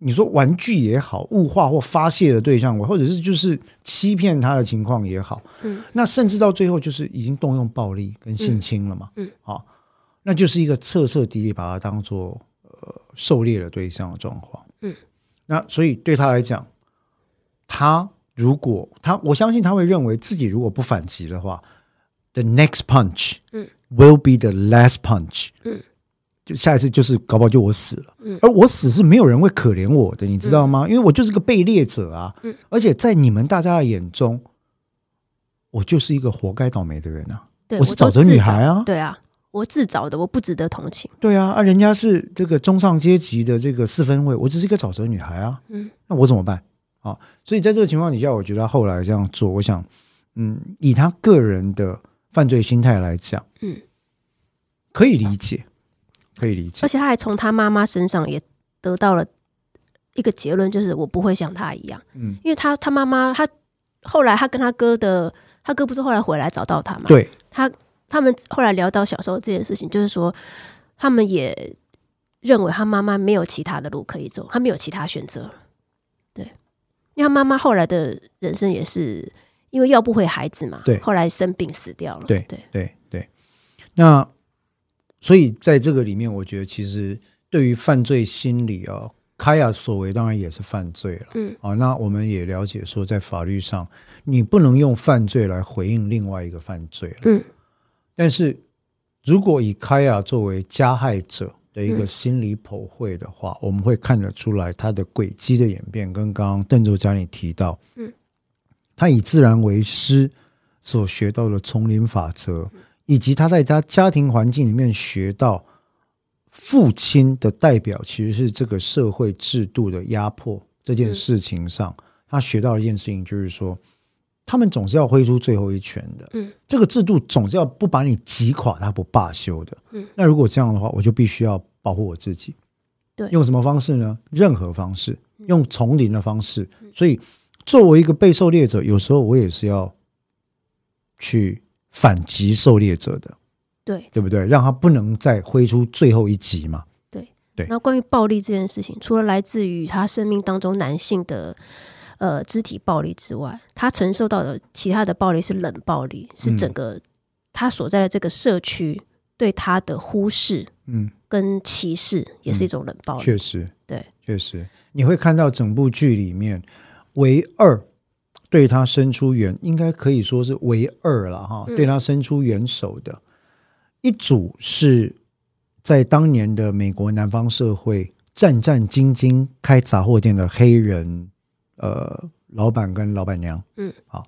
你说玩具也好，物化或发泄的对象，或者是就是欺骗他的情况也好，嗯，那甚至到最后就是已经动用暴力跟性侵了嘛，嗯，好、嗯，那就是一个彻彻底底把他当做呃狩猎的对象的状况，嗯，那所以对他来讲，他如果他我相信他会认为自己如果不反击的话，the next punch，嗯，will be the last punch，嗯。就下一次就是搞不好就我死了，嗯，而我死是没有人会可怜我的，你知道吗？嗯、因为我就是个被猎者啊，嗯，而且在你们大家的眼中，我就是一个活该倒霉的人啊，对我是沼泽女孩啊，对啊，我自找的，我不值得同情，对啊，啊，人家是这个中上阶级的这个四分位，我只是一个沼泽女孩啊，嗯，那我怎么办啊？所以在这个情况底下，我觉得他后来这样做，我想，嗯，以他个人的犯罪心态来讲，嗯，可以理解。可以理解，而且他还从他妈妈身上也得到了一个结论，就是我不会像他一样。嗯，因为他他妈妈，他后来他跟他哥的，他哥不是后来回来找到他嘛？对，他他们后来聊到小时候这件事情，就是说他们也认为他妈妈没有其他的路可以走，他没有其他选择了。对，因为他妈妈后来的人生也是因为要不回孩子嘛，对，后来生病死掉了。对对对对，那。所以在这个里面，我觉得其实对于犯罪心理啊，卡亚所为当然也是犯罪了。嗯，啊，那我们也了解说，在法律上，你不能用犯罪来回应另外一个犯罪了。嗯，但是如果以开亚作为加害者的一个心理剖绘的话，嗯，我们会看得出来他的轨迹的演变，跟刚刚邓作家你提到，嗯，他以自然为师所学到的丛林法则。以及他在家家庭环境里面学到，父亲的代表其实是这个社会制度的压迫这件事情上，他学到一件事情，就是说，他们总是要挥出最后一拳的。嗯，这个制度总是要不把你击垮，他不罢休的。嗯，那如果这样的话，我就必须要保护我自己。对，用什么方式呢？任何方式，用丛林的方式。所以，作为一个被狩猎者，有时候我也是要去。反击狩猎者的，对对不对？让他不能再挥出最后一击嘛。对对。那关于暴力这件事情，除了来自于他生命当中男性的呃肢体暴力之外，他承受到的其他的暴力是冷暴力，是整个他所在的这个社区对他的忽视，嗯，跟歧视也是一种冷暴力。确实，对，确实，你会看到整部剧里面唯二。对他伸出援，应该可以说是唯二了哈。对他伸出援手的一组，是在当年的美国南方社会战战兢兢开杂货店的黑人，呃，老板跟老板娘。嗯，好。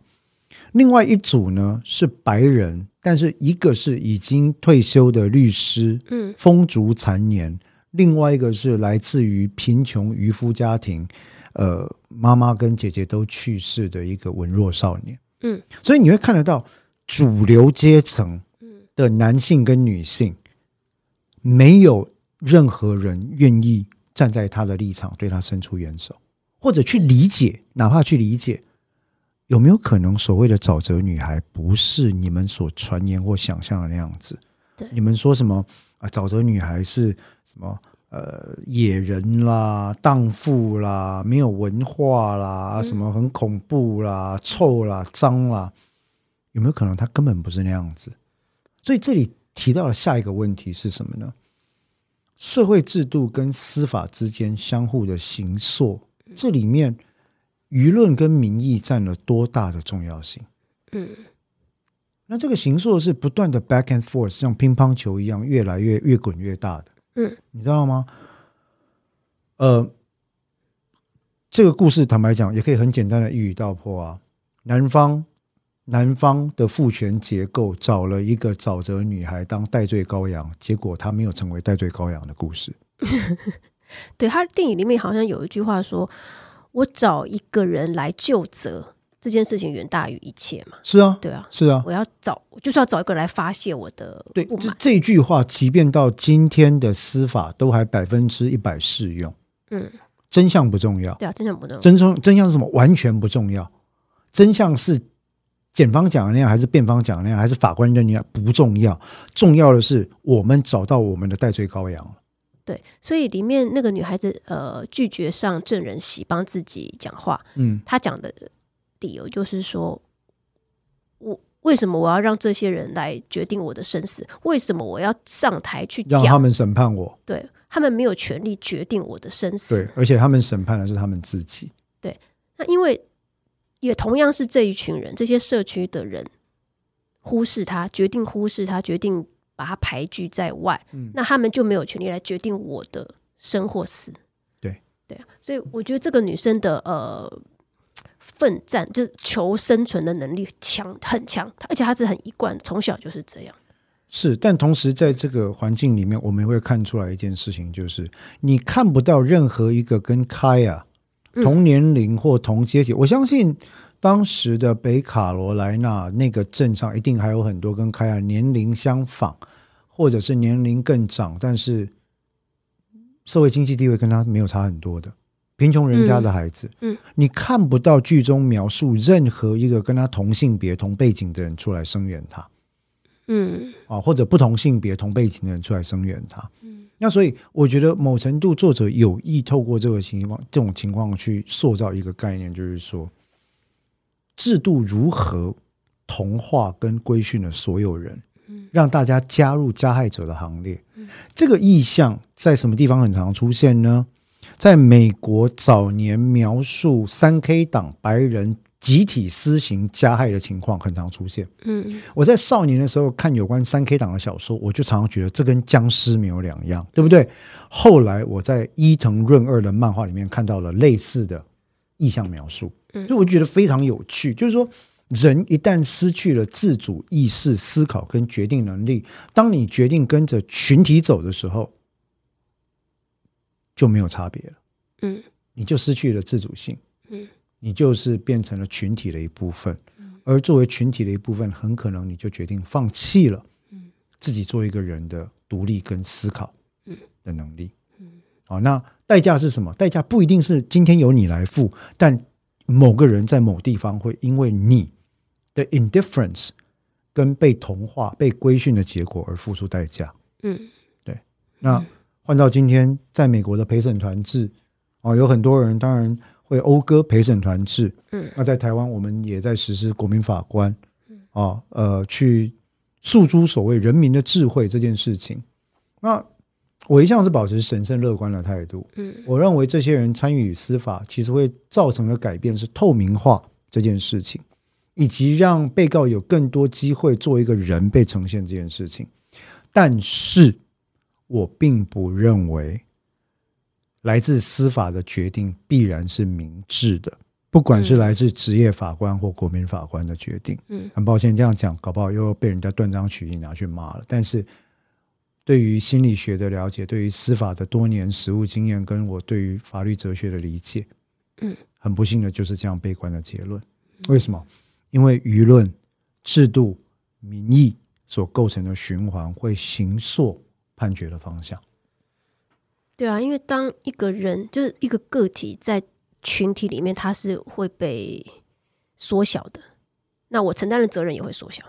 另外一组呢是白人，但是一个是已经退休的律师，嗯，风烛残年；另外一个是来自于贫穷渔夫家庭。呃，妈妈跟姐姐都去世的一个文弱少年，嗯，所以你会看得到主流阶层的男性跟女性，没有任何人愿意站在他的立场对他伸出援手，或者去理解，哪怕去理解，有没有可能所谓的沼泽女孩不是你们所传言或想象的那样子？对，你们说什么啊？沼泽女孩是什么？呃，野人啦，荡妇啦，没有文化啦，什么很恐怖啦，臭啦，脏啦，有没有可能他根本不是那样子？所以这里提到了下一个问题是什么呢？社会制度跟司法之间相互的形塑，这里面舆论跟民意占了多大的重要性？嗯，那这个形塑是不断的 back and forth，像乒乓球一样，越来越越滚越大的。嗯，你知道吗？呃，这个故事坦白讲，也可以很简单的一语道破啊。南方男方的父权结构找了一个沼泽女孩当代罪羔羊，结果她没有成为代罪羔羊的故事。对，他电影里面好像有一句话说：“我找一个人来就责。”这件事情远大于一切嘛？是啊，对啊，是啊。我要找，就是要找一个人来发泄我的。对，这这句话，即便到今天的司法，都还百分之一百适用。嗯，真相不重要。对啊，真相不重要。真相真相是什么？完全不重要。真相是检方讲的那样，还是辩方讲的那样，还是法官认定不重要，重要的是我们找到我们的代罪羔羊了。对，所以里面那个女孩子呃拒绝上证人席帮自己讲话，嗯，她讲的理由就是说，我为什么我要让这些人来决定我的生死？为什么我要上台去讲让他们审判我？对，他们没有权利决定我的生死，对，而且他们审判的是他们自己。对，那因为也同样是这一群人，这些社区的人忽视他，决定忽视他，决定。把他排拒在外，嗯，那他们就没有权利来决定我的生或死。对对啊，所以我觉得这个女生的呃奋战，就是求生存的能力强很强，而且她是很一贯，从小就是这样。是，但同时在这个环境里面，我们也会看出来一件事情，就是你看不到任何一个跟凯亚同年龄或同阶级，嗯，我相信。当时的北卡罗来纳那个镇上，一定还有很多跟凯亚年龄相仿，或者是年龄更长，但是社会经济地位跟他没有差很多的贫穷人家的孩子。嗯，嗯，你看不到剧中描述任何一个跟他同性别、同背景的人出来声援他。嗯，啊，或者不同性别、同背景的人出来声援他。嗯，那所以我觉得某程度作者有意透过这个情况、这种情况去塑造一个概念，就是说。制度如何同化跟规训了所有人，让大家加入加害者的行列。这个意象在什么地方很常出现呢？在美国早年描述三 K 党白人集体私刑加害的情况很常出现。嗯，我在少年的时候看有关三 K 党的小说，我就常常觉得这跟僵尸没有两样，对不对？后来我在伊藤润二的漫画里面看到了类似的意象描述。所以我觉得非常有趣，就是说，人一旦失去了自主意识、思考跟决定能力，当你决定跟着群体走的时候，就没有差别了。嗯，你就失去了自主性。嗯，你就是变成了群体的一部分。而作为群体的一部分，很可能你就决定放弃了。自己做一个人的独立跟思考。的能力。好，那代价是什么？代价不一定是今天由你来付，但。某个人在某地方会因为你的 indifference 跟被同化、被规训的结果而付出代价。嗯，对。那换到今天，在美国的陪审团制，哦，有很多人当然会讴歌陪审团制。嗯，那在台湾，我们也在实施国民法官。啊，呃，去诉诸所谓人民的智慧这件事情。那我一向是保持审慎乐观的态度。嗯，我认为这些人参与司法，其实会造成的改变是透明化这件事情，以及让被告有更多机会做一个人被呈现这件事情。但是我并不认为来自司法的决定必然是明智的，不管是来自职业法官或国民法官的决定。嗯，很抱歉这样讲，搞不好又要被人家断章取义拿去骂了。但是。对于心理学的了解，对于司法的多年实务经验，跟我对于法律哲学的理解，嗯，很不幸的就是这样悲观的结论。为什么？因为舆论、制度、民意所构成的循环会形塑判决的方向。对啊，因为当一个人就是一个个体在群体里面，他是会被缩小的，那我承担的责任也会缩小。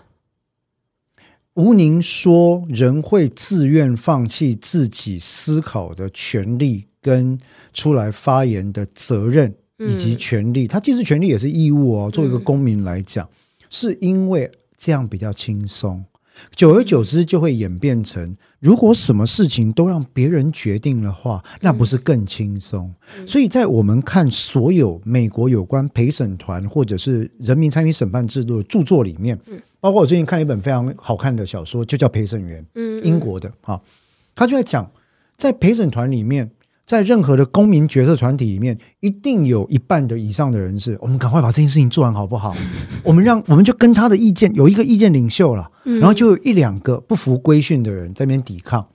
吴宁说：“人会自愿放弃自己思考的权利，跟出来发言的责任以及权利。他既是权利，也是义务哦。作为一个公民来讲，是因为这样比较轻松。久而久之，就会演变成，如果什么事情都让别人决定的话，那不是更轻松？所以在我们看所有美国有关陪审团或者是人民参与审判制度的著作里面。”包括我最近看了一本非常好看的小说，就叫《陪审员》，嗯，英国的哈，他就在讲，在陪审团里面，在任何的公民决策团体里面，一定有一半的以上的人是，我们赶快把这件事情做完好不好？我们让我们就跟他的意见有一个意见领袖了，然后就有一两个不服规训的人在那边抵抗。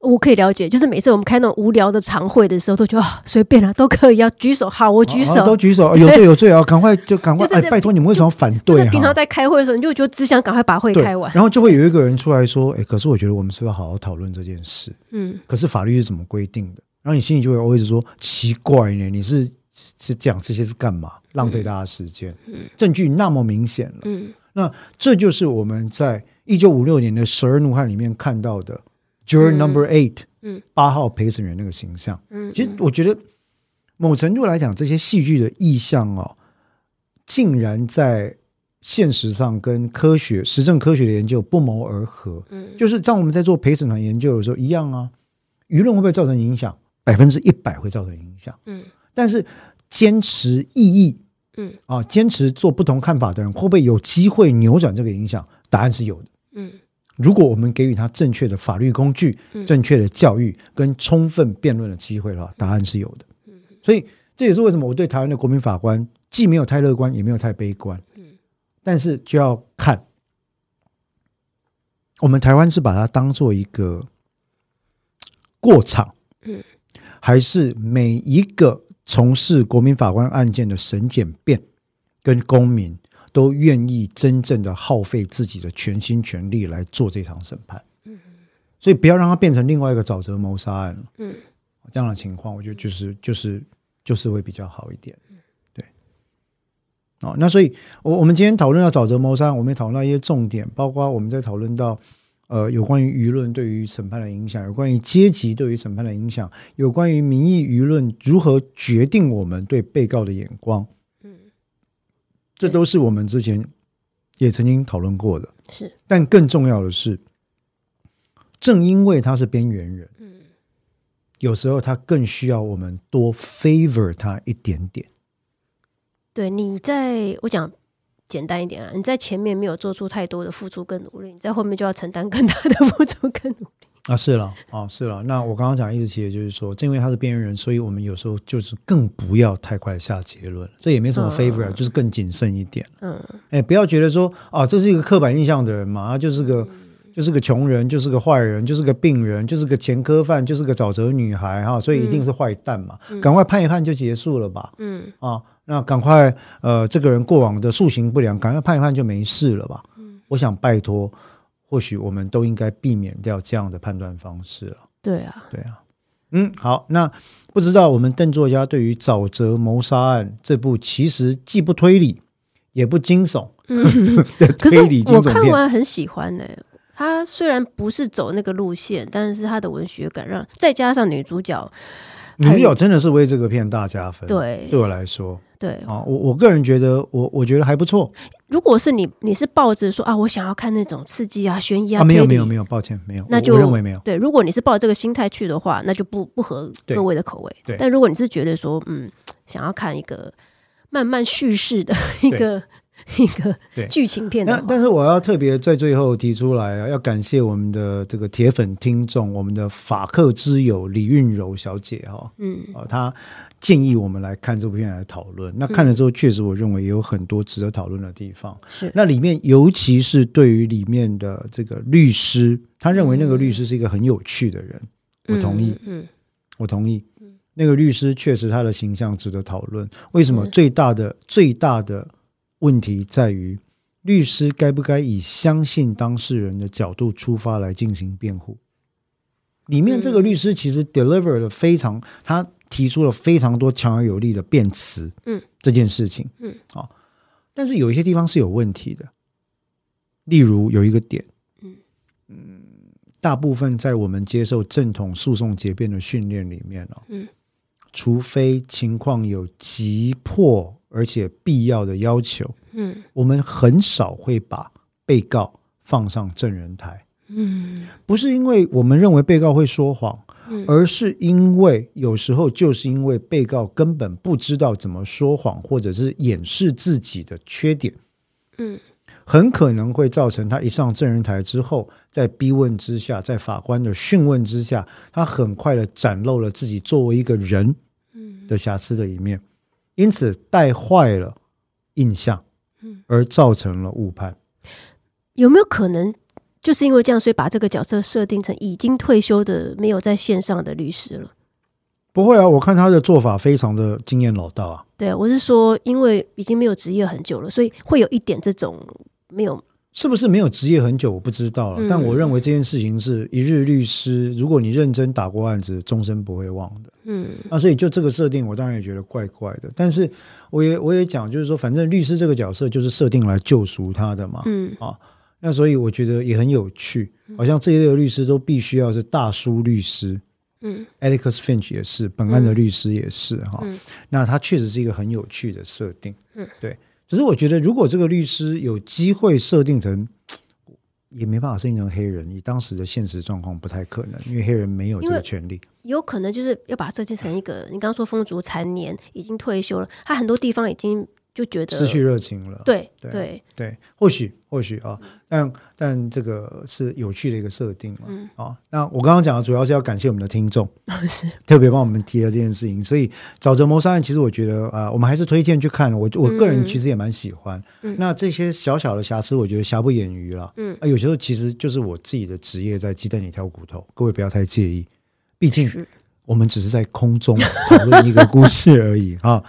我可以了解，就是每次我们开那种无聊的常会的时候，都觉得啊，随便了，都可以要举手。好，我举手，都举手，有罪有罪啊！赶快就赶快，哎，拜托你们为什么反对？就是平常在开会的时候，你就觉得只想赶快把会开完，然后就会有一个人出来说：“哎，可是我觉得我们是不是要好好讨论这件事？”嗯，可是法律是怎么规定的？然后你心里就会 always 说：“奇怪呢，你是是讲这些是干嘛？浪费大家时间。嗯，证据那么明显了。嗯，那这就是我们在一九五六年的《十二怒汉》里面看到的 Juror Number Eight，嗯，八号陪审员那个形象。嗯，其实我觉得某程度来讲，这些戏剧的意象哦，竟然在现实上跟科学、实证科学的研究不谋而合。嗯，就是当我们在做陪审团研究的时候一样啊，舆论会不会造成影响？百分之一百会造成影响。嗯。但是坚持异议，嗯啊，坚持做不同看法的人，会不会有机会扭转这个影响？答案是有的，嗯。如果我们给予他正确的法律工具、正确的教育跟充分辩论的机会的话，答案是有的。嗯。所以这也是为什么我对台湾的国民法官既没有太乐观，也没有太悲观。嗯。但是就要看我们台湾是把它当做一个过场，嗯，还是每一个。从事国民法官案件的审检辩，跟公民都愿意真正的耗费自己的全心全力来做这场审判。嗯，所以不要让它变成另外一个沼泽谋杀案了。嗯，这样的情况，我觉得就是就是就是会比较好一点。对。哦，那所以，我我们今天讨论到沼泽谋杀案，我们也讨论到一些重点，包括我们在讨论到。呃，有关于舆论对于审判的影响，有关于阶级对于审判的影响，有关于民意舆论如何决定我们对被告的眼光，嗯，这都是我们之前也曾经讨论过的。是，但更重要的是，正因为他是边缘人，嗯，有时候他更需要我们多 favor 他一点点。对，你在我讲。简单一点啊，你在前面没有做出太多的付出跟努力，你在后面就要承担更大的付出跟努力啊！是了，啊，是了。那我刚刚讲一直其实就是说，正因为他是边缘人，所以我们有时候就是更不要太快下结论。这也没什么 favor，、嗯、就是更谨慎一点。嗯，哎、欸，不要觉得说啊，这是一个刻板印象的人嘛，他就是个、嗯、就是个穷人，就是个坏人，就是个病人，就是个前科犯，就是个沼泽女孩哈，所以一定是坏蛋嘛，赶、嗯、快判一判就结束了吧。嗯啊。那赶快，呃，这个人过往的塑形不良，赶快判一判就没事了吧？嗯，我想拜托，或许我们都应该避免掉这样的判断方式了。对啊，对啊，嗯，好，那不知道我们邓作家对于《沼泽谋杀案》这部其实既不推理也不惊悚，嗯，可是我看完很喜欢呢、欸。他虽然不是走那个路线，但是他的文学感让，再加上女主角，女主角真的是为这个片大加分。对，对我来说。对啊，我我个人觉得，我我觉得还不错。如果是你，你是抱着说啊，我想要看那种刺激啊、悬疑啊，啊，没有没有没有，抱歉没有，那就我认为没有。对，如果你是抱这个心态去的话，那就不不合各位的口味。对，但如果你是觉得说，嗯，想要看一个慢慢叙事的一个。一个剧情片的，但但是我要特别在最后提出来啊，要感谢我们的这个铁粉听众，我们的法客之友李韵柔小姐哈，嗯，啊，她建议我们来看这部片来讨论。那看了之后，确实我认为也有很多值得讨论的地方。是，那里面尤其是对于里面的这个律师，他认为那个律师是一个很有趣的人，我同意，嗯，我同意，那个律师确实他的形象值得讨论。为什么？最大的最大的。问题在于，律师该不该以相信当事人的角度出发来进行辩护？里面这个律师其实 deliver 了非常，他提出了非常多强而有力的辩词。嗯，这件事情，嗯，好，但是有一些地方是有问题的。例如有一个点，嗯嗯，大部分在我们接受正统诉讼结辩的训练里面哦，嗯，除非情况有急迫。而且必要的要求，嗯，我们很少会把被告放上证人台，嗯，不是因为我们认为被告会说谎，嗯，而是因为有时候就是因为被告根本不知道怎么说谎，或者是掩饰自己的缺点，嗯，很可能会造成他一上证人台之后，在逼问之下，在法官的讯问之下，他很快的展露了自己作为一个人，的瑕疵的一面。因此带坏了印象，而造成了误判。有没有可能就是因为这样，所以把这个角色设定成已经退休的、没有在线上的律师了？不会啊，我看他的做法非常的经验老道啊。对，我是说，因为已经没有职业很久了，所以会有一点这种没有是不是没有职业很久，我不知道了。但我认为这件事情是一日律师，如果你认真打过案子，终身不会忘的。嗯，那所以就这个设定，我当然也觉得怪怪的。但是我也我也讲，就是说，反正律师这个角色就是设定来救赎他的嘛。嗯啊，那所以我觉得也很有趣，好像这一类的律师都必须要是大叔律师。嗯，Atticus Finch 也是本案的律师也是哈。那他确实是一个很有趣的设定。嗯，对。只是我觉得，如果这个律师有机会设定成，也没办法设定成黑人。以当时的现实状况，不太可能，因为黑人没有这个权利。有可能就是要把它设计成一个，你刚刚说风烛残年，已经退休了，他很多地方已经。就觉得失去热情了，对对对，对，或许或许啊，但但这个是有趣的一个设定了，嗯啊。那我刚刚讲的主要是要感谢我们的听众，是特别帮我们提了这件事情。所以沼泽谋杀案，其实我觉得啊，我们还是推荐去看。我我个人其实也蛮喜欢。嗯那这些小小的瑕疵，我觉得瑕不掩瑜了。嗯啊，有时候其实就是我自己的职业在鸡蛋里挑骨头，各位不要太介意，毕竟。我们只是在空中 讨论一个故事而已 啊！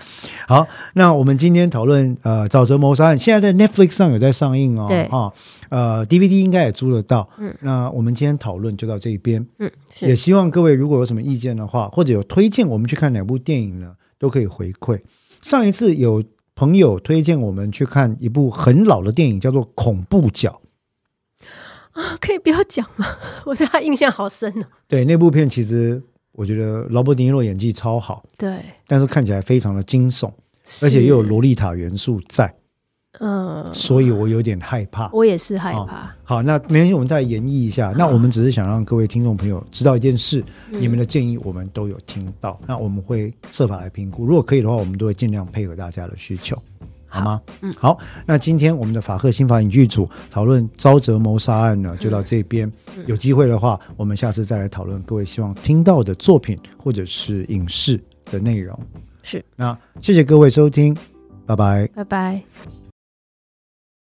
好，那我们今天讨论呃沼泽谋杀案，现在在 Netflix 上有在上映哦，对啊，呃 DVD 应该也租得到。嗯，那我们今天讨论就到这边。嗯，也希望各位如果有什么意见的话，或者有推荐我们去看哪部电影呢，都可以回馈。上一次有朋友推荐我们去看一部很老的电影，叫做《恐怖角》啊，可以不要讲吗？我对他印象好深哦。对，那部片其实。我觉得劳勃·迪尼洛演技超好，对，但是看起来非常的惊悚，而且又有洛丽塔元素在，嗯，所以我有点害怕。我也是害怕。哦、好，那没关系，我们再演绎一下。那我们只是想让各位听众朋友知道一件事，嗯、你们的建议我们都有听到，那我们会设法来评估。如果可以的话，我们都会尽量配合大家的需求。好吗？嗯，好。那今天我们的法赫新法影剧组讨论沼泽谋杀案呢，就到这边。有机会的话，我们下次再来讨论各位希望听到的作品或者是影视的内容。是。那谢谢各位收听，拜拜，拜拜。